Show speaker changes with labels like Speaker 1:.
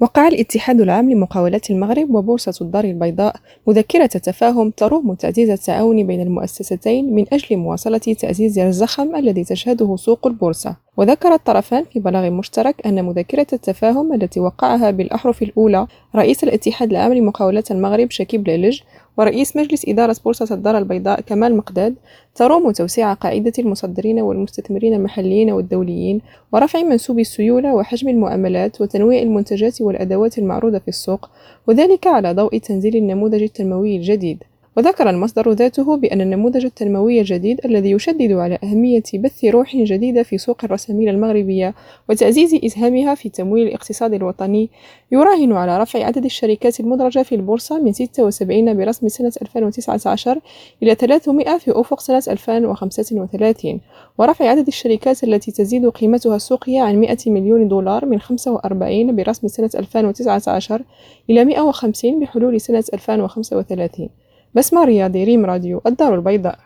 Speaker 1: وقع الاتحاد العام لمقاولات المغرب وبورصة الدار البيضاء مذكرة تفاهم تروم تعزيز التعاون بين المؤسستين من أجل مواصلة تعزيز الزخم الذي تشهده سوق البورصة. وذكر الطرفان في بلاغ مشترك أن مذكرة التفاهم التي وقعها بالأحرف الأولى رئيس الاتحاد العام لمقاولات المغرب شكيب لعلج ورئيس مجلس إدارة بورصة الدار البيضاء كمال مقداد تروم توسيع قاعدة المصدرين والمستثمرين المحليين والدوليين ورفع منسوب السيولة وحجم المؤاملات وتنويع المنتجات والأدوات المعروضة في السوق وذلك على ضوء تنزيل النموذج التنموي الجديد. وذكر المصدر ذاته بأن النموذج التنموي الجديد الذي يشدد على أهمية بث روح جديدة في سوق الرأسمال المغربية وتعزيز إسهامها في تمويل الاقتصاد الوطني يراهن على رفع عدد الشركات المدرجة في البورصة من 76 برسم سنة 2019 إلى 300 في أفق سنة 2035 ورفع عدد الشركات التي تزيد قيمتها السوقية عن 100 مليون دولار من 45 برسم سنة 2019 إلى 150 بحلول سنة 2035 بسمة رياضي ريم راديو الدار البيضاء.